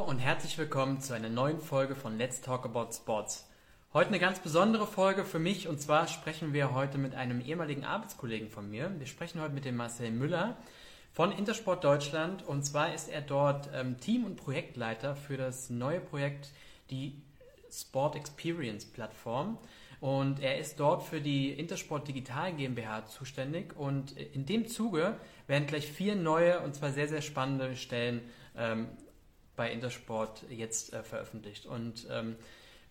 und herzlich willkommen zu einer neuen Folge von Let's Talk About Sports. Heute eine ganz besondere Folge für mich und zwar sprechen wir heute mit einem ehemaligen Arbeitskollegen von mir. Wir sprechen heute mit dem Marcel Müller von Intersport Deutschland und zwar ist er dort ähm, Team- und Projektleiter für das neue Projekt, die Sport Experience Plattform. Und er ist dort für die Intersport Digital GmbH zuständig und in dem Zuge werden gleich vier neue und zwar sehr, sehr spannende Stellen ähm, bei Intersport jetzt äh, veröffentlicht. Und ähm,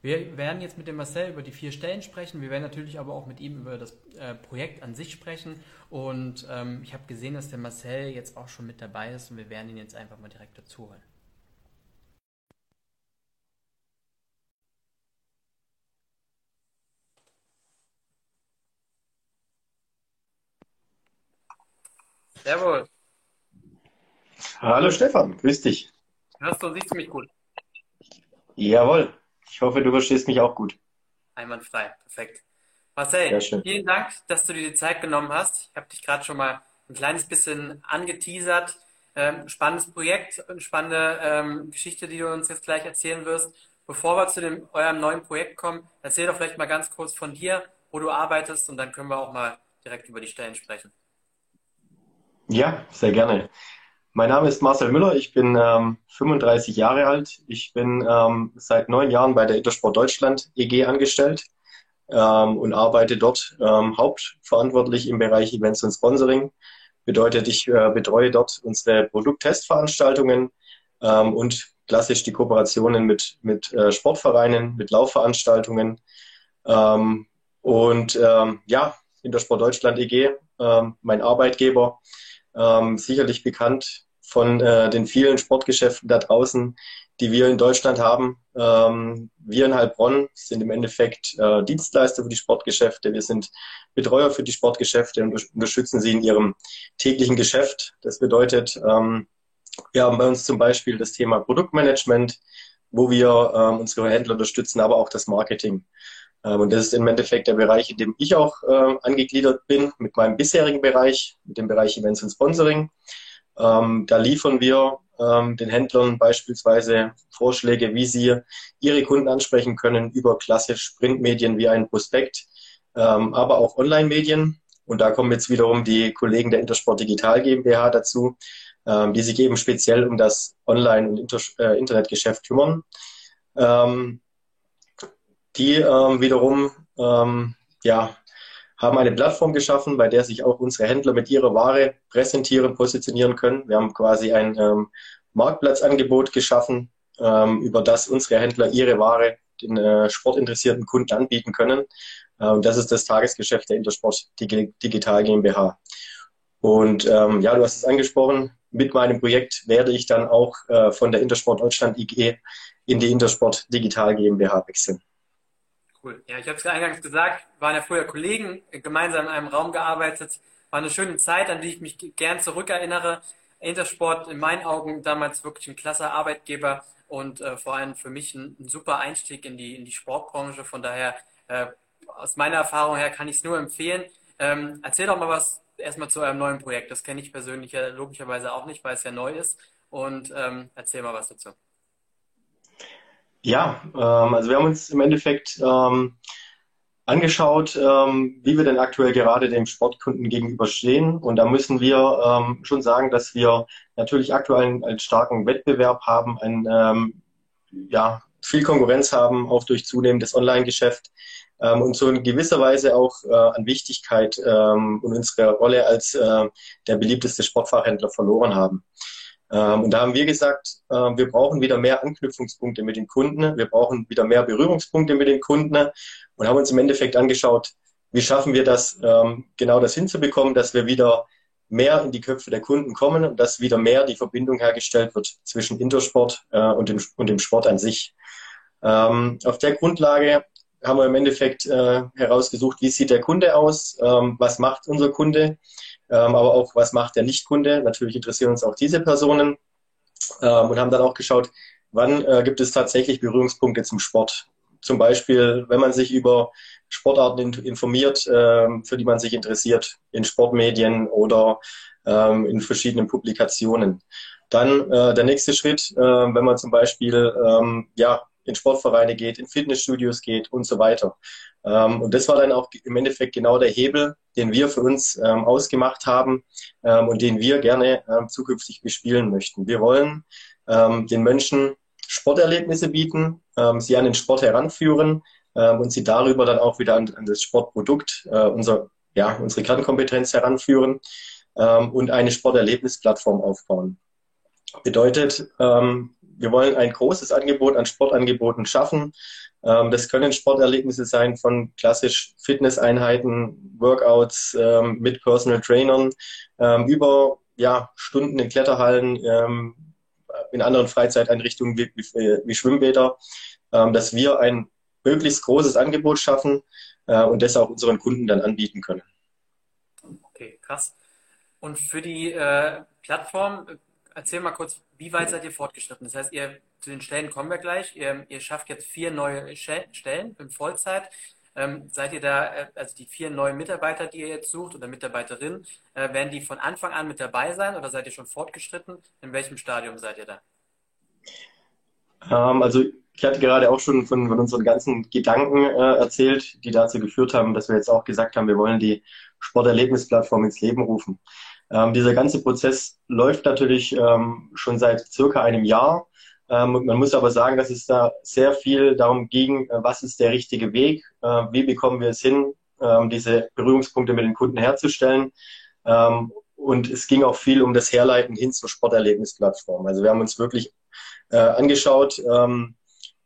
wir werden jetzt mit dem Marcel über die vier Stellen sprechen. Wir werden natürlich aber auch mit ihm über das äh, Projekt an sich sprechen. Und ähm, ich habe gesehen, dass der Marcel jetzt auch schon mit dabei ist und wir werden ihn jetzt einfach mal direkt dazu holen. Servus. Hallo Stefan, grüß dich. Hörst du und siehst du mich gut? Jawohl. Ich hoffe, du verstehst mich auch gut. Einwandfrei, perfekt. Marcel, vielen Dank, dass du dir die Zeit genommen hast. Ich habe dich gerade schon mal ein kleines bisschen angeteasert. Ähm, spannendes Projekt, eine spannende ähm, Geschichte, die du uns jetzt gleich erzählen wirst. Bevor wir zu dem, eurem neuen Projekt kommen, erzähl doch vielleicht mal ganz kurz von dir, wo du arbeitest und dann können wir auch mal direkt über die Stellen sprechen. Ja, sehr gerne. Mein Name ist Marcel Müller, ich bin ähm, 35 Jahre alt. Ich bin ähm, seit neun Jahren bei der Intersport Deutschland EG angestellt ähm, und arbeite dort ähm, hauptverantwortlich im Bereich Events und Sponsoring. Bedeutet, ich äh, betreue dort unsere Produkttestveranstaltungen ähm, und klassisch die Kooperationen mit, mit äh, Sportvereinen, mit Laufveranstaltungen. Ähm, und ja, Intersport Deutschland EG, mein Arbeitgeber ähm, sicherlich bekannt von äh, den vielen Sportgeschäften da draußen, die wir in Deutschland haben. Ähm, wir in Heilbronn sind im Endeffekt äh, Dienstleister für die Sportgeschäfte. Wir sind Betreuer für die Sportgeschäfte und unterstützen sie in ihrem täglichen Geschäft. Das bedeutet, ähm, wir haben bei uns zum Beispiel das Thema Produktmanagement, wo wir ähm, unsere Händler unterstützen, aber auch das Marketing. Ähm, und das ist im Endeffekt der Bereich, in dem ich auch äh, angegliedert bin, mit meinem bisherigen Bereich, mit dem Bereich Events und Sponsoring. Ähm, da liefern wir ähm, den Händlern beispielsweise Vorschläge, wie sie ihre Kunden ansprechen können über klassisch Printmedien wie ein Prospekt, ähm, aber auch Online-Medien. Und da kommen jetzt wiederum die Kollegen der Intersport Digital GmbH dazu, ähm, die sich eben speziell um das Online- und Inter äh, Internetgeschäft kümmern. Ähm, die ähm, wiederum ja, haben eine Plattform geschaffen, bei der sich auch unsere Händler mit ihrer Ware präsentieren, positionieren können. Wir haben quasi ein ähm, Marktplatzangebot geschaffen, ähm, über das unsere Händler ihre Ware den äh, sportinteressierten Kunden anbieten können. Äh, und das ist das Tagesgeschäft der Intersport Digital GmbH. Und ähm, ja, du hast es angesprochen, mit meinem Projekt werde ich dann auch äh, von der Intersport Deutschland IG in die Intersport Digital GmbH wechseln. Cool. Ja, ich habe es eingangs gesagt, waren ja früher Kollegen, gemeinsam in einem Raum gearbeitet. War eine schöne Zeit, an die ich mich gern zurückerinnere. Intersport in meinen Augen damals wirklich ein klasse Arbeitgeber und äh, vor allem für mich ein, ein, super Einstieg in die, in die Sportbranche. Von daher, äh, aus meiner Erfahrung her kann ich es nur empfehlen. Ähm, erzähl doch mal was erstmal zu eurem neuen Projekt. Das kenne ich persönlich ja logischerweise auch nicht, weil es ja neu ist. Und ähm, erzähl mal was dazu. Ja, ähm, also wir haben uns im Endeffekt ähm, angeschaut, ähm, wie wir denn aktuell gerade dem Sportkunden gegenüberstehen. Und da müssen wir ähm, schon sagen, dass wir natürlich aktuell einen, einen starken Wettbewerb haben, ein, ähm, ja, viel Konkurrenz haben, auch durch zunehmendes Online-Geschäft ähm, und so in gewisser Weise auch äh, an Wichtigkeit ähm, und unsere Rolle als äh, der beliebteste Sportfachhändler verloren haben. Ähm, und da haben wir gesagt, äh, wir brauchen wieder mehr Anknüpfungspunkte mit den Kunden, wir brauchen wieder mehr Berührungspunkte mit den Kunden und haben uns im Endeffekt angeschaut, wie schaffen wir das, ähm, genau das hinzubekommen, dass wir wieder mehr in die Köpfe der Kunden kommen und dass wieder mehr die Verbindung hergestellt wird zwischen Intersport äh, und, dem, und dem Sport an sich. Ähm, auf der Grundlage haben wir im Endeffekt äh, herausgesucht, wie sieht der Kunde aus, was macht unser Kunde ähm, aber auch, was macht der Nichtkunde? Natürlich interessieren uns auch diese Personen ähm, und haben dann auch geschaut, wann äh, gibt es tatsächlich Berührungspunkte zum Sport. Zum Beispiel, wenn man sich über Sportarten informiert, ähm, für die man sich interessiert, in Sportmedien oder ähm, in verschiedenen Publikationen. Dann äh, der nächste Schritt, wenn man zum Beispiel ähm, ja, in Sportvereine geht, in Fitnessstudios geht und so weiter. Ähm, und das war dann auch im Endeffekt genau der Hebel, den wir für uns ähm, ausgemacht haben ähm, und den wir gerne zukünftig bespielen möchten. Wir wollen den Menschen Sporterlebnisse bieten, sie an den Sport heranführen und sie darüber dann auch wieder an, das Sportprodukt, äh, unser, ja, unsere Kernkompetenz heranführen und eine Sporterlebnisplattform aufbauen. Bedeutet, wir wollen ein großes Angebot an Sportangeboten schaffen. Ähm, das können Sporterlebnisse sein von klassisch Fitnesseinheiten, Workouts ähm, mit Personal Trainern, ähm, über ja, Stunden in Kletterhallen, in anderen Freizeiteinrichtungen wie, wie, wie Schwimmbäder, dass wir ein möglichst großes Angebot schaffen äh, und das auch unseren Kunden dann anbieten können. Okay, krass. Und für die äh, Plattform, erzähl mal kurz, wie weit seid ihr fortgeschritten? Das heißt, ihr zu den Stellen kommen wir gleich. Ihr, ihr schafft jetzt vier neue Stellen in Vollzeit. Ähm, seid ihr da, äh, also die vier neuen Mitarbeiter, die ihr jetzt sucht oder Mitarbeiterinnen, äh, werden die von Anfang an mit dabei sein oder seid ihr schon fortgeschritten? In welchem Stadium seid ihr da? Ähm, also ich hatte gerade auch schon von, von unseren ganzen Gedanken äh, erzählt, die dazu geführt haben, dass wir jetzt auch gesagt haben, wir wollen die Sporterlebnisplattform ins Leben rufen. Ähm, dieser ganze Prozess läuft natürlich ähm, schon seit circa einem Jahr. Ähm, man muss aber sagen, dass es da sehr viel darum ging, äh, was ist der richtige Weg, äh, wie bekommen wir es hin, äh, diese Berührungspunkte mit den Kunden herzustellen. Ähm, und es ging auch viel um das Herleiten hin zur Sporterlebnisplattform. Also wir haben uns wirklich äh, angeschaut, ähm,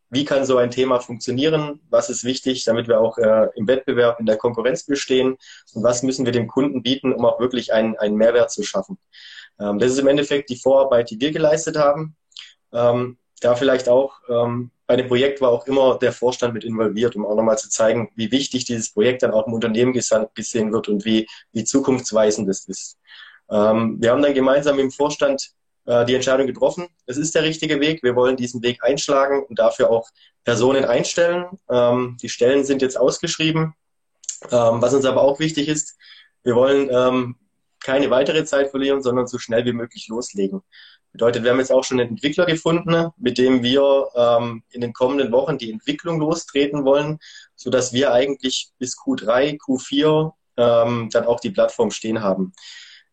wie kann so ein Thema funktionieren, was ist wichtig, damit wir auch äh, im Wettbewerb, in der Konkurrenz bestehen und was müssen wir dem Kunden bieten, um auch wirklich einen, einen Mehrwert zu schaffen. Ähm, das ist im Endeffekt die Vorarbeit, die wir geleistet haben. Ähm, da vielleicht auch, ähm, bei dem Projekt war auch immer der Vorstand mit involviert, um auch nochmal zu zeigen, wie wichtig dieses Projekt dann auch im Unternehmen gesehen wird und wie, wie zukunftsweisend es ist. Ähm, wir haben dann gemeinsam im Vorstand äh, die Entscheidung getroffen. Es ist der richtige Weg. Wir wollen diesen Weg einschlagen und dafür auch Personen einstellen. Ähm, die Stellen sind jetzt ausgeschrieben. Ähm, was uns aber auch wichtig ist, wir wollen ähm, keine weitere Zeit verlieren, sondern so schnell wie möglich loslegen. Bedeutet, wir haben jetzt auch schon einen Entwickler gefunden, mit dem wir ähm, in den kommenden Wochen die Entwicklung lostreten wollen, so dass wir eigentlich bis Q3, Q4 ähm, dann auch die Plattform stehen haben.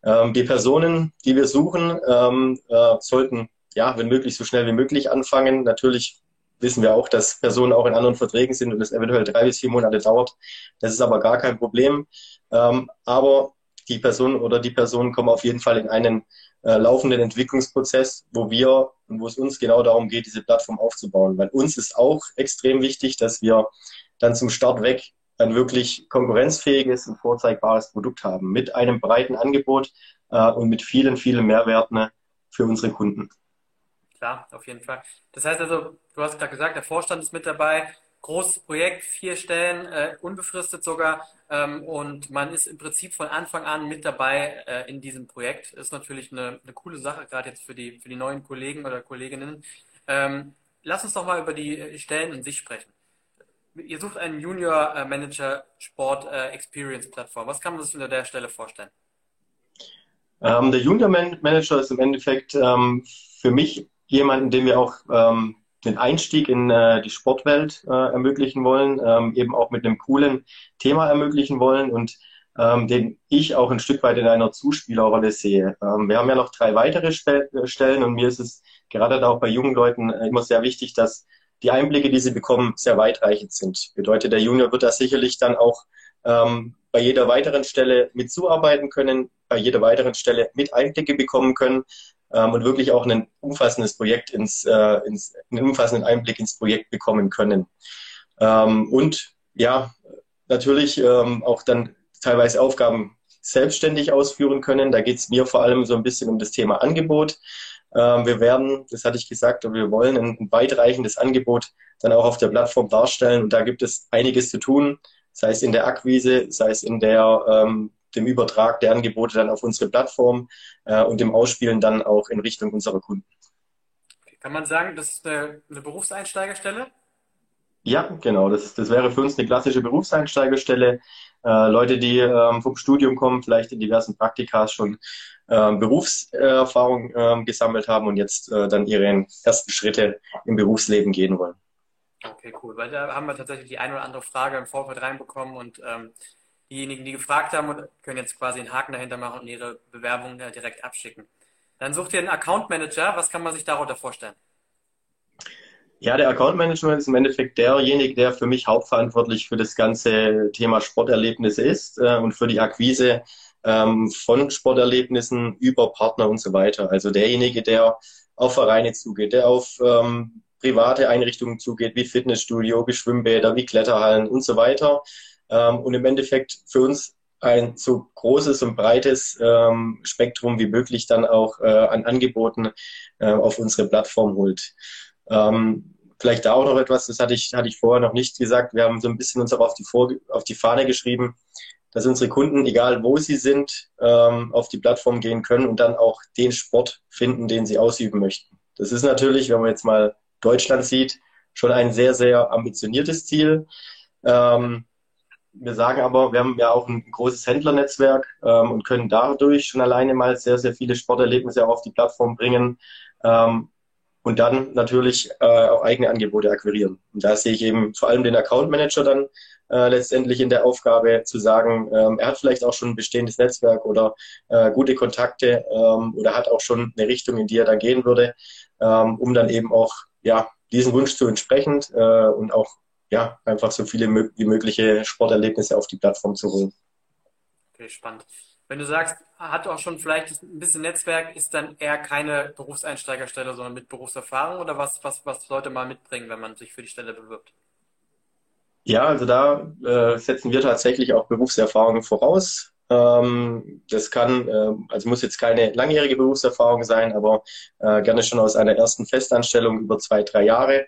Ähm, die Personen, die wir suchen, ähm, äh, sollten ja, wenn möglich, so schnell wie möglich anfangen. Natürlich wissen wir auch, dass Personen auch in anderen Verträgen sind und es eventuell drei bis vier Monate dauert. Das ist aber gar kein Problem. Ähm, aber die Personen oder die Personen kommen auf jeden Fall in einen äh, laufenden Entwicklungsprozess, wo wir und wo es uns genau darum geht, diese Plattform aufzubauen. Weil uns ist auch extrem wichtig, dass wir dann zum Start weg ein wirklich konkurrenzfähiges und vorzeigbares Produkt haben mit einem breiten Angebot äh, und mit vielen, vielen Mehrwerten für unsere Kunden. Klar, auf jeden Fall. Das heißt also, du hast gerade gesagt, der Vorstand ist mit dabei, großes Projekt, vier Stellen, äh, unbefristet sogar. Ähm, und man ist im Prinzip von Anfang an mit dabei äh, in diesem Projekt. Ist natürlich eine, eine coole Sache, gerade jetzt für die, für die neuen Kollegen oder Kolleginnen. Ähm, lass uns doch mal über die äh, Stellen in sich sprechen. Ihr sucht einen Junior äh, Manager Sport äh, Experience Plattform. Was kann man sich unter der Stelle vorstellen? Ähm, der Junior Man Manager ist im Endeffekt ähm, für mich jemanden, dem wir auch ähm, den Einstieg in äh, die Sportwelt äh, ermöglichen wollen, ähm, eben auch mit einem coolen Thema ermöglichen wollen und ähm, den ich auch ein Stück weit in einer Zuspielerrolle sehe. Ähm, wir haben ja noch drei weitere Stellen und mir ist es gerade auch bei jungen Leuten immer sehr wichtig, dass die Einblicke, die sie bekommen, sehr weitreichend sind. Bedeutet, der Junior wird da sicherlich dann auch ähm, bei jeder weiteren Stelle mitzuarbeiten können, bei jeder weiteren Stelle mit Einblicke bekommen können ähm, und wirklich auch ein umfassendes Projekt ins, äh, ins, einen umfassenden Einblick ins Projekt bekommen können. Ähm, und ja, natürlich ähm, auch dann teilweise Aufgaben selbstständig ausführen können. Da geht es mir vor allem so ein bisschen um das Thema Angebot. Ähm, wir werden, das hatte ich gesagt, wir wollen ein, weitreichendes Angebot dann auch auf der Plattform darstellen. Und da gibt es einiges zu tun, sei es in der Akquise, sei es in der ähm, dem Übertrag der Angebote dann auf unsere Plattform äh, und dem Ausspielen dann auch in Richtung unserer Kunden. Kann man sagen, das ist eine, eine Berufseinsteigerstelle? Ja, genau. Das, das wäre für uns eine klassische Berufseinsteigerstelle. Äh, Leute, die ähm, vom Studium kommen, vielleicht in diversen Praktika schon ähm, Berufserfahrung ähm, gesammelt haben und jetzt äh, dann ihre ersten Schritte im Berufsleben gehen wollen. Okay, cool. Weil da haben wir tatsächlich die eine oder andere Frage im Vorfeld reinbekommen und ähm, diejenigen, die gefragt haben, können jetzt quasi einen Haken dahinter machen und ihre Bewerbung äh, direkt abschicken. Dann sucht ihr einen Account Manager. Was kann man sich darunter vorstellen? Ja, der Account Manager ist im Endeffekt derjenige, der für mich hauptverantwortlich für das ganze Thema Sporterlebnisse ist äh, und für die Akquise ähm, von Sporterlebnissen über Partner und so weiter. Also derjenige, der auf Vereine zugeht, der auf ähm, private Einrichtungen zugeht, wie Fitnessstudio, wie Schwimmbäder, wie Kletterhallen und so weiter. Ähm, und im Endeffekt für uns ein so großes und breites ähm, Spektrum wie möglich dann auch äh, an Angeboten äh, auf unsere Plattform holt. Ähm, vielleicht da auch noch etwas, das hatte ich, hatte ich vorher noch nicht gesagt. Wir haben so ein bisschen uns auch auf die, Vor auf die Fahne geschrieben, dass unsere Kunden, egal wo sie sind, ähm, auf die Plattform gehen können und dann auch den Sport finden, den sie ausüben möchten. Das ist natürlich, wenn man jetzt mal Deutschland sieht, schon ein sehr, sehr ambitioniertes Ziel. Ähm, wir sagen aber, wir haben ja auch ein großes Händlernetzwerk ähm, und können dadurch schon alleine mal sehr, sehr viele Sporterlebnisse auf die Plattform bringen ähm, und dann natürlich äh, auch eigene Angebote akquirieren. Und da sehe ich eben vor allem den Account Manager dann äh, letztendlich in der Aufgabe zu sagen, ähm, er hat vielleicht auch schon ein bestehendes Netzwerk oder äh, gute Kontakte ähm, oder hat auch schon eine Richtung, in die er da gehen würde, ähm, um dann eben auch ja diesen Wunsch zu entsprechen äh, und auch ja einfach so viele wie mögliche Sporterlebnisse auf die Plattform zu holen. Okay, spannend. Wenn du sagst, hat auch schon vielleicht ein bisschen Netzwerk, ist dann eher keine Berufseinsteigerstelle, sondern mit Berufserfahrung oder was, was, was sollte man mitbringen, wenn man sich für die Stelle bewirbt? Ja, also da äh, setzen wir tatsächlich auch Berufserfahrung voraus. Ähm, das kann, äh, also muss jetzt keine langjährige Berufserfahrung sein, aber äh, gerne schon aus einer ersten Festanstellung über zwei, drei Jahre.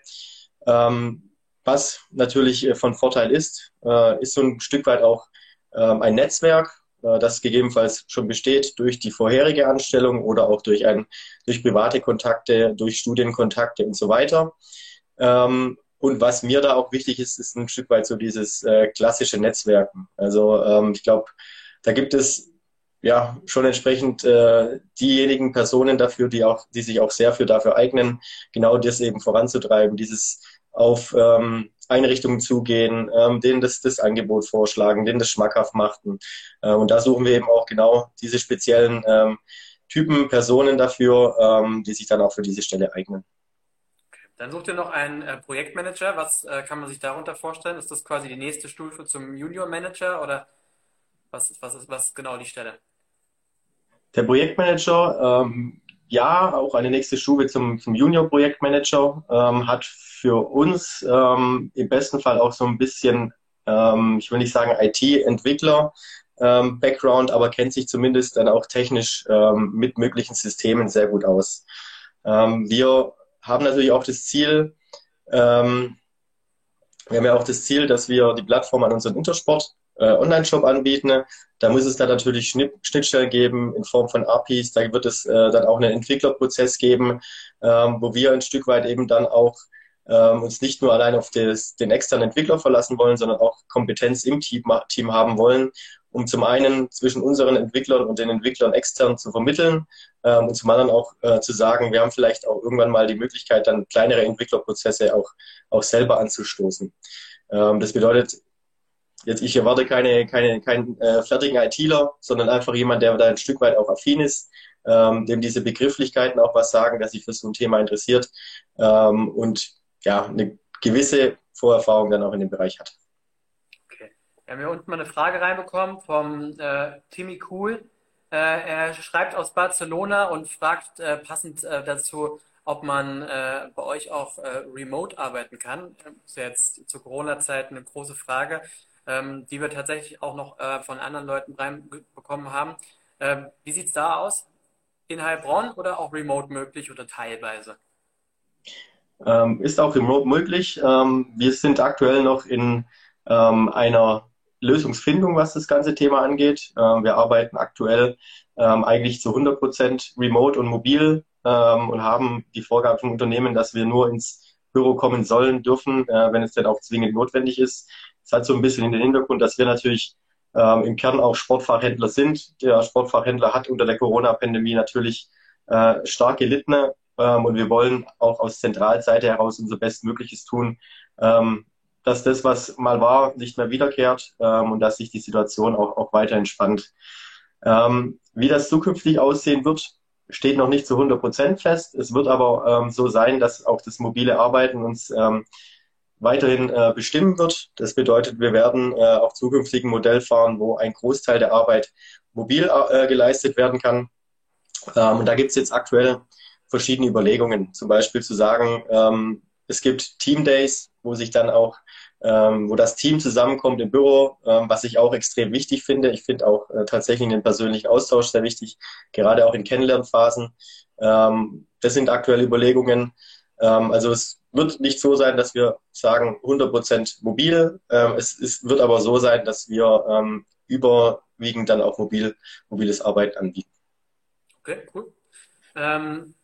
Ähm, was natürlich äh, von Vorteil ist, äh, ist so ein Stück weit auch ähm, ein Netzwerk, das gegebenenfalls schon besteht durch die vorherige Anstellung oder auch durch, ein, durch private Kontakte, durch Studienkontakte und so weiter. Ähm, und was mir da auch wichtig ist, ist ein Stück weit so dieses äh, klassische Netzwerken. Also ähm, ich glaube, da gibt es ja schon entsprechend äh, diejenigen Personen dafür, die auch, die sich auch sehr für dafür eignen, genau das eben voranzutreiben, dieses auf ähm, Einrichtungen zugehen, ähm, denen das, das Angebot vorschlagen, denen das schmackhaft machten. Äh, und da suchen wir eben auch genau diese speziellen ähm, Typen, Personen dafür, ähm, die sich dann auch für diese Stelle eignen. Dann sucht ihr noch einen äh, Projektmanager. Was äh, kann man sich darunter vorstellen? Ist das quasi die nächste Stufe zum Junior Manager oder was, was, ist, was genau die Stelle? Der Projektmanager, ähm, ja, auch eine nächste Stufe zum, zum Junior Projektmanager, ähm, hat für uns ähm, im besten Fall auch so ein bisschen, ähm, ich will nicht sagen IT-Entwickler, ähm, Background, aber kennt sich zumindest dann auch technisch ähm, mit möglichen Systemen sehr gut aus. Ähm, wir haben natürlich auch das Ziel, wir haben ja auch das Ziel, dass wir die Plattform an unseren Intersport äh, Online-Shop anbieten. Da muss es dann natürlich Schnittstellen geben in Form von APIs. Da wird es äh, dann auch einen Entwicklerprozess geben, ähm, wo wir ein Stück weit eben dann auch ähm, uns nicht nur allein auf des, den externen Entwickler verlassen wollen, sondern auch Kompetenz im Team, Team haben wollen, um zum einen zwischen unseren Entwicklern und den Entwicklern extern zu vermitteln ähm, und zum anderen auch äh, zu sagen, wir haben vielleicht auch irgendwann mal die Möglichkeit, dann kleinere Entwicklerprozesse auch, auch selber anzustoßen. Ähm, das bedeutet, jetzt ich erwarte keine, keine, keinen äh, fertigen ITler, sondern einfach jemand, der da ein Stück weit auch affin ist, ähm, dem diese Begrifflichkeiten auch was sagen, der sich für so ein Thema interessiert ähm, und ja, eine gewisse Vorerfahrung dann auch in dem Bereich hat. Wir haben hier unten mal eine Frage reinbekommen vom äh, Timmy Cool. Äh, er schreibt aus Barcelona und fragt äh, passend äh, dazu, ob man äh, bei euch auch äh, remote arbeiten kann. Das ist jetzt zu Corona-Zeiten eine große Frage, ähm, die wir tatsächlich auch noch von anderen Leuten reinbekommen haben. Ähm, wie sieht es da aus? In Heilbronn oder auch remote möglich oder teilweise? Ähm, ist auch remote möglich. Ähm, wir sind aktuell noch in ähm, einer Lösungsfindung, was das ganze Thema angeht. Ähm, wir arbeiten aktuell eigentlich zu 100 Prozent remote und mobil und haben die Vorgabe vom Unternehmen, dass wir nur ins Büro kommen sollen, dürfen, äh, wenn es denn auch zwingend notwendig ist. Das hat so ein bisschen in den Hintergrund, dass wir natürlich ähm, im Kern auch Sportfachhändler sind. Der Sportfachhändler hat unter der Corona-Pandemie natürlich äh, stark gelitten ähm, und wir wollen auch aus Zentralseite heraus unser Bestmögliches tun, ähm, dass das, was mal war, nicht mehr wiederkehrt ähm, und dass sich die Situation auch, auch weiter entspannt. Ähm, wie das zukünftig aussehen wird, steht noch nicht zu 100 Prozent fest. Es wird aber ähm, so sein, dass auch das mobile Arbeiten uns ähm, weiterhin äh, bestimmen wird. Das bedeutet, wir werden äh, auch zukünftig ein Modell fahren, wo ein Großteil der Arbeit mobil äh, geleistet werden kann. Ähm, und da gibt es jetzt aktuell verschiedene Überlegungen. Zum Beispiel zu sagen, ähm, es gibt Team Days, wo sich dann auch ähm, wo das Team zusammenkommt im Büro, ähm, was ich auch extrem wichtig finde. Ich finde auch äh, tatsächlich den persönlichen Austausch sehr wichtig, gerade auch in Kennenlernphasen. Ähm, das sind aktuelle Überlegungen. Ähm, also es wird nicht so sein, dass wir sagen 100 Prozent mobil. Ähm, es, es, wird aber so sein, dass wir ähm, überwiegend dann auch mobil, mobiles Arbeiten anbieten. Okay, cool. Ähm,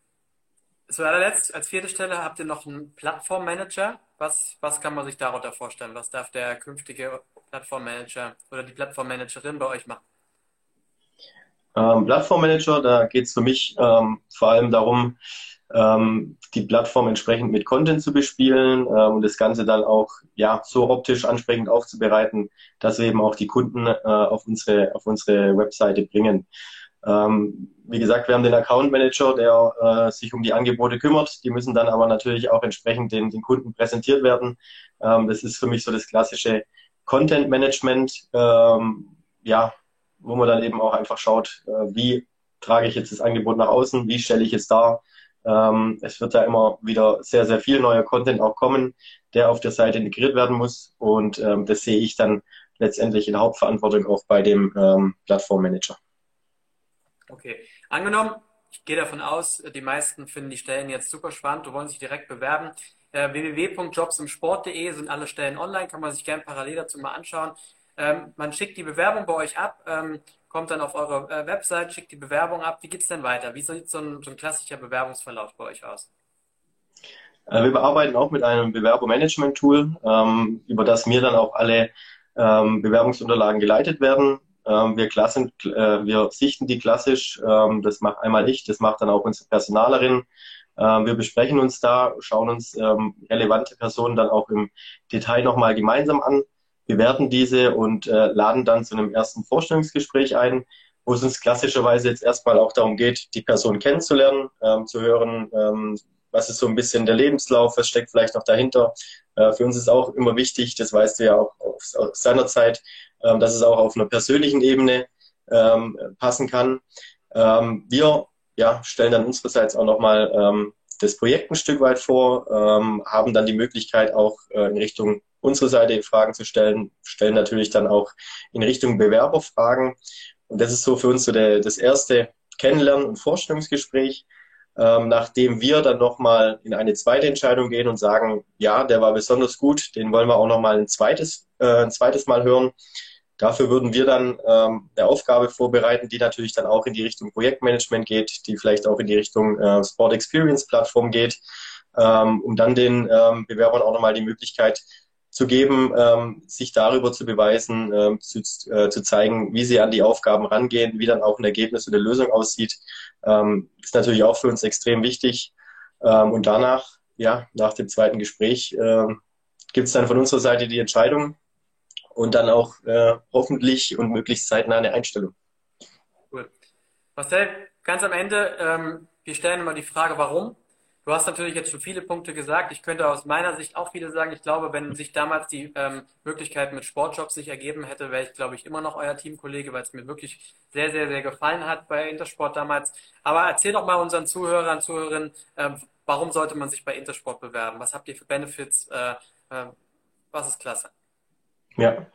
zu allerletzt, als vierte Stelle habt ihr noch einen Plattformmanager. Was, was kann man sich darunter vorstellen? Was darf der künftige Plattformmanager oder die Plattformmanagerin bei euch machen? Ähm, Plattformmanager, da geht es für mich ähm, vor allem darum, ähm, die Plattform entsprechend mit Content zu bespielen ähm, und das Ganze dann auch ja so optisch ansprechend aufzubereiten, dass wir eben auch die Kunden äh, auf unsere auf unsere Webseite bringen. Ähm, wie gesagt, wir haben den Account Manager, der äh, sich um die Angebote kümmert. Die müssen dann aber natürlich auch entsprechend den, den Kunden präsentiert werden. Ähm, das ist für mich so das klassische Content Management, ähm, ja, wo man dann eben auch einfach schaut, äh, wie trage ich jetzt das Angebot nach außen, wie stelle ich es dar. Ähm, es wird da immer wieder sehr, sehr viel neuer Content auch kommen, der auf der Seite integriert werden muss. Und ähm, das sehe ich dann letztendlich in Hauptverantwortung auch bei dem ähm, Plattformmanager. Okay. Angenommen, ich gehe davon aus, die meisten finden die Stellen jetzt super spannend, du wollen sich direkt bewerben. Äh, www.jobsimsport.de sind alle Stellen online, kann man sich gerne parallel dazu mal anschauen. Ähm, man schickt die Bewerbung bei euch ab, ähm, kommt dann auf eure äh, Website, schickt die Bewerbung ab. Wie geht es denn weiter? Wie sieht so ein, so ein klassischer Bewerbungsverlauf bei euch aus? Äh, wir bearbeiten auch mit einem Bewerbermanagement-Tool, ähm, über das mir dann auch alle ähm, Bewerbungsunterlagen geleitet werden. Ähm, wir, klassen, äh, wir sichten die klassisch. Ähm, das macht einmal ich, das macht dann auch unsere Personalerin. Ähm, wir besprechen uns da, schauen uns ähm, relevante Personen dann auch im Detail nochmal gemeinsam an, bewerten diese und äh, laden dann zu einem ersten Vorstellungsgespräch ein, wo es uns klassischerweise jetzt erstmal auch darum geht, die Person kennenzulernen, ähm, zu hören, ähm, was ist so ein bisschen der Lebenslauf, was steckt vielleicht noch dahinter. Äh, für uns ist auch immer wichtig, das weißt du ja auch aus, aus seiner Zeit, ähm, dass es auch auf einer persönlichen Ebene ähm, passen kann. Ähm, wir ja, stellen dann unsererseits auch nochmal ähm, das Projekt ein Stück weit vor, ähm, haben dann die Möglichkeit auch äh, in Richtung unserer Seite Fragen zu stellen, stellen natürlich dann auch in Richtung Bewerber Fragen. Und das ist so für uns so der, das erste Kennenlernen- und Vorstellungsgespräch, ähm, nachdem wir dann nochmal in eine zweite Entscheidung gehen und sagen, ja, der war besonders gut, den wollen wir auch nochmal ein zweites, äh, ein zweites Mal hören. Dafür würden wir dann ähm, eine Aufgabe vorbereiten, die natürlich dann auch in die Richtung Projektmanagement geht, die vielleicht auch in die Richtung äh, Sport Experience Plattform geht, ähm, um dann den ähm, Bewerbern auch nochmal die Möglichkeit zu geben, ähm, sich darüber zu beweisen, ähm, zu, äh, zu zeigen, wie sie an die Aufgaben rangehen, wie dann auch ein Ergebnis eine Lösung aussieht. Ähm, ist natürlich auch für uns extrem wichtig. Ähm, und danach, ja, nach dem zweiten Gespräch, ähm, gibt es dann von unserer Seite die Entscheidung, und dann auch äh, hoffentlich und möglichst zeitnah eine Einstellung. Cool. Marcel, ganz am Ende, ähm, wir stellen immer die Frage, warum. Du hast natürlich jetzt schon viele Punkte gesagt. Ich könnte aus meiner Sicht auch viele sagen. Ich glaube, wenn sich damals die ähm, Möglichkeit mit Sportjobs sich ergeben hätte, wäre ich, glaube ich, immer noch euer Teamkollege, weil es mir wirklich sehr, sehr, sehr gefallen hat bei Intersport damals. Aber erzähl doch mal unseren Zuhörern, Zuhörerinnen, ähm, warum sollte man sich bei Intersport bewerben? Was habt ihr für Benefits? Äh, äh, was ist klasse? Ja,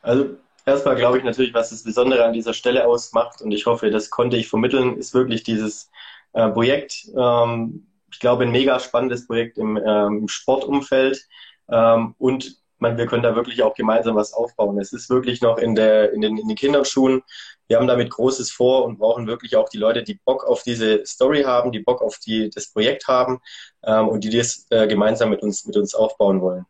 also erstmal glaube ich natürlich, was das Besondere an dieser Stelle ausmacht und ich hoffe, das konnte ich vermitteln, ist wirklich dieses äh, Projekt. Ähm, ich glaube, ein mega spannendes Projekt im, ähm, Sportumfeld ähm, und man, wir können da wirklich auch gemeinsam was aufbauen. Es ist wirklich noch in, der, in, den, in den Kinderschuhen. wir haben damit Großes vor und brauchen wirklich auch die Leute, die Bock auf diese Story haben, die Bock auf die, das Projekt haben ähm, und die das äh, gemeinsam mit uns, mit uns aufbauen wollen.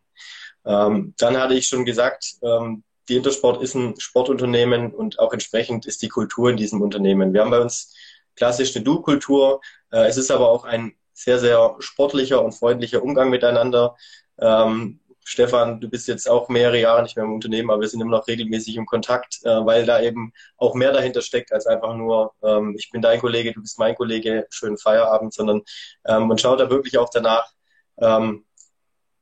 Ähm, dann hatte ich schon gesagt, ähm, die Intersport ist ein Sportunternehmen und auch entsprechend ist die Kultur in diesem Unternehmen. Wir haben bei uns klassisch eine Du-Kultur. Äh, es ist aber auch ein sehr, sehr sportlicher und freundlicher Umgang miteinander. Ähm, Stefan, du bist jetzt auch mehrere Jahre nicht mehr im Unternehmen, aber wir sind immer noch regelmäßig im Kontakt, äh, weil da eben auch mehr dahinter steckt als einfach nur, ähm, ich bin dein Kollege, du bist mein Kollege, schönen Feierabend, sondern ähm, man schaut da wirklich auch danach, ähm,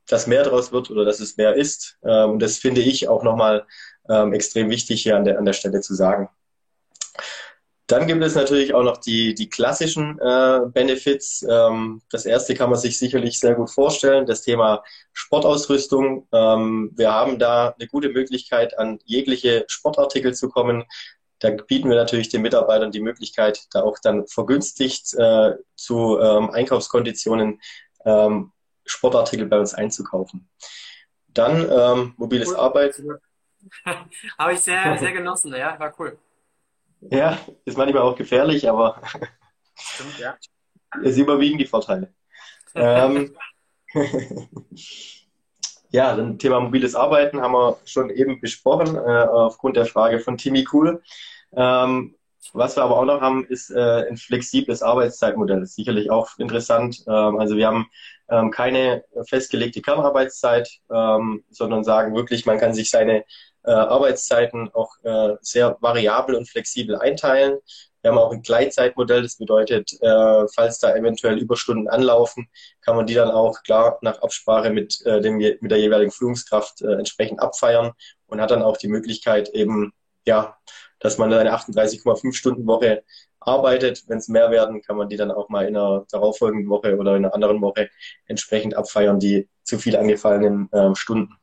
dass mehr daraus wird oder dass es mehr ist. Ähm, und das finde ich auch nochmal ähm, extrem wichtig hier an der, an der Stelle zu sagen. Dann gibt es natürlich auch noch die, die klassischen äh, Benefits. Ähm, das erste kann man sich sicherlich sehr gut vorstellen, das Thema Sportausrüstung. Ähm, wir haben da eine gute Möglichkeit, an jegliche Sportartikel zu kommen. Da bieten wir natürlich den Mitarbeitern die Möglichkeit, da auch dann vergünstigt äh, zu ähm, Einkaufskonditionen ähm, Sportartikel bei uns einzukaufen. Dann ähm, mobiles cool. Arbeiten. Habe ich sehr, sehr genossen, ja, war cool. Ja, ist manchmal auch gefährlich, aber Stimmt, ja. es überwiegen die Vorteile. ähm, ja, dann Thema mobiles Arbeiten haben wir schon eben besprochen, äh, aufgrund der Frage von Timmy Cool. Ähm, was wir aber auch noch haben, ist äh, ein flexibles Arbeitszeitmodell. Das ist sicherlich auch interessant. Ähm, also wir haben ähm, keine festgelegte Kernarbeitszeit, ähm, sondern sagen wirklich, man kann sich seine äh, Arbeitszeiten auch äh, sehr variabel und flexibel einteilen. Wir haben auch ein Gleitzeitmodell, das bedeutet, äh, falls da eventuell Überstunden anlaufen, kann man die dann auch klar nach Absprache mit, äh, dem, mit der jeweiligen Führungskraft äh, entsprechend abfeiern und hat dann auch die Möglichkeit eben, ja, dass man eine 38,5 Stunden Woche arbeitet. Wenn es mehr werden, kann man die dann auch mal in einer darauffolgenden Woche oder in einer anderen Woche entsprechend abfeiern, die zu viel angefallenen äh, Stunden.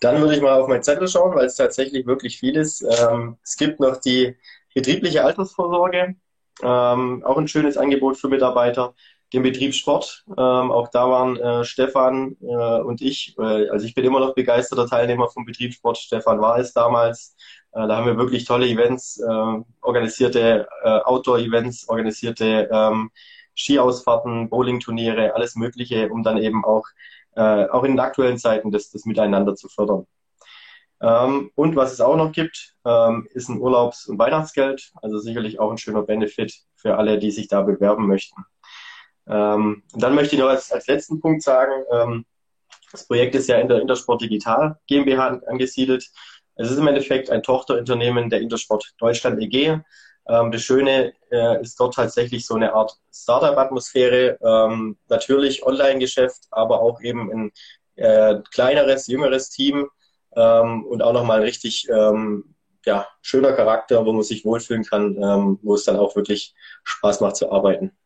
Dann würde ich mal auf mein Zettel schauen, weil es tatsächlich wirklich viel ist. Ähm, es gibt noch die betriebliche Altersvorsorge, ähm, auch ein schönes Angebot für Mitarbeiter. Den Betriebssport, ähm, auch da waren äh, Stefan äh, und ich, äh, also ich bin immer noch begeisterter Teilnehmer vom Betriebssport. Stefan war es damals. Äh, da haben wir wirklich tolle Events, äh, organisierte äh, Outdoor-Events, organisierte ähm, Skiausfahrten, Bowling-Turniere, alles Mögliche, um dann eben auch äh, auch in den aktuellen Zeiten das, das Miteinander zu fördern. Ähm, und was es auch noch gibt, ähm, ist ein Urlaubs- und Weihnachtsgeld. Also sicherlich auch ein schöner Benefit für alle, die sich da bewerben möchten. Ähm, und dann möchte ich noch als, als letzten Punkt sagen, ähm, das Projekt ist ja in der Intersport Digital GmbH angesiedelt. Es ist im Endeffekt ein Tochterunternehmen der Intersport Deutschland EG. Ähm, das Schöne äh, ist dort tatsächlich so eine Art Startup-Atmosphäre. Ähm, natürlich Online-Geschäft, aber auch eben ein äh, kleineres, jüngeres Team ähm, und auch nochmal ein richtig ähm, ja, schöner Charakter, wo man sich wohlfühlen kann, ähm, wo es dann auch wirklich Spaß macht zu arbeiten.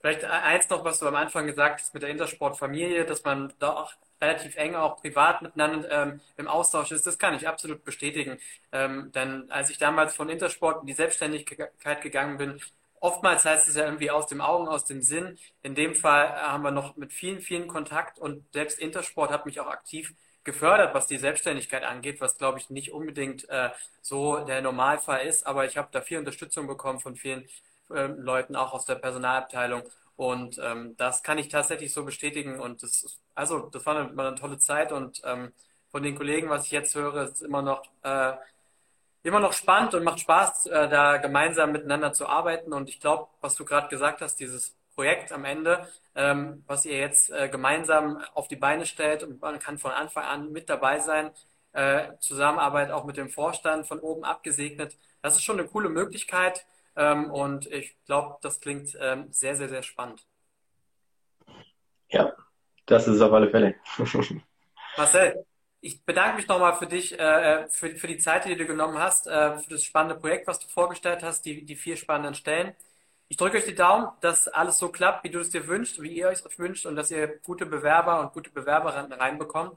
Vielleicht eins noch, was du am Anfang gesagt hast mit der Intersport-Familie, dass man da auch relativ eng auch privat miteinander ähm, im Austausch ist, das kann ich absolut bestätigen. Ähm, denn als ich damals von Intersport in die Selbstständigkeit gegangen bin, oftmals heißt es ja irgendwie aus dem Augen, aus dem Sinn. In dem Fall haben wir noch mit vielen, vielen Kontakt und selbst Intersport hat mich auch aktiv gefördert, was die Selbstständigkeit angeht, was glaube ich nicht unbedingt äh, so der Normalfall ist, aber ich habe da viel Unterstützung bekommen von vielen äh, Leuten, auch aus der Personalabteilung und ähm, das kann ich tatsächlich so bestätigen. Und das ist, also das war eine, eine tolle Zeit und ähm, von den Kollegen, was ich jetzt höre, ist immer noch äh, immer noch spannend und macht Spaß, äh, da gemeinsam miteinander zu arbeiten. Und ich glaube, was du gerade gesagt hast, dieses Projekt am Ende, ähm, was ihr jetzt äh, gemeinsam auf die Beine stellt und man kann von Anfang an mit dabei sein, äh, Zusammenarbeit auch mit dem Vorstand von oben abgesegnet. Das ist schon eine coole Möglichkeit. Ähm, und ich glaube, das klingt ähm, sehr, sehr, sehr spannend. Ja, das ist es auf alle Fälle. Marcel, ich bedanke mich nochmal für dich, äh, für, für die Zeit, die du genommen hast, äh, für das spannende Projekt, was du vorgestellt hast, die, die vier spannenden Stellen. Ich drücke euch die Daumen, dass alles so klappt, wie du es dir wünschst, wie ihr euch wünscht und dass ihr gute Bewerber und gute Bewerberinnen reinbekommt.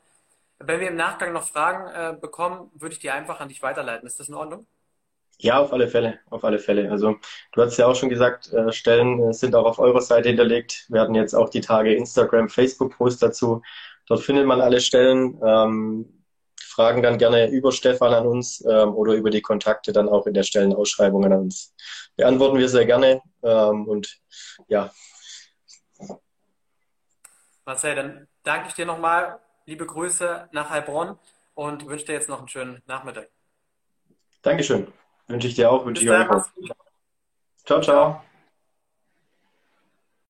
Wenn wir im Nachgang noch Fragen äh, bekommen, würde ich die einfach an dich weiterleiten. Ist das in Ordnung? Ja, auf alle Fälle, auf alle Fälle. Also du hast ja auch schon gesagt, äh, Stellen sind auch auf eurer Seite hinterlegt. Wir hatten jetzt auch die Tage Instagram, Facebook-Post dazu. Dort findet man alle Stellen. Ähm, Fragen dann gerne über Stefan an uns ähm, oder über die Kontakte dann auch in der Stellenausschreibung an uns. Beantworten wir sehr gerne. Ähm, und ja. Marcel, dann danke ich dir nochmal. Liebe Grüße nach Heilbronn und wünsche dir jetzt noch einen schönen Nachmittag. Dankeschön. Wünsche ich dir auch, wünsche ich euch auch. Ciao, ciao.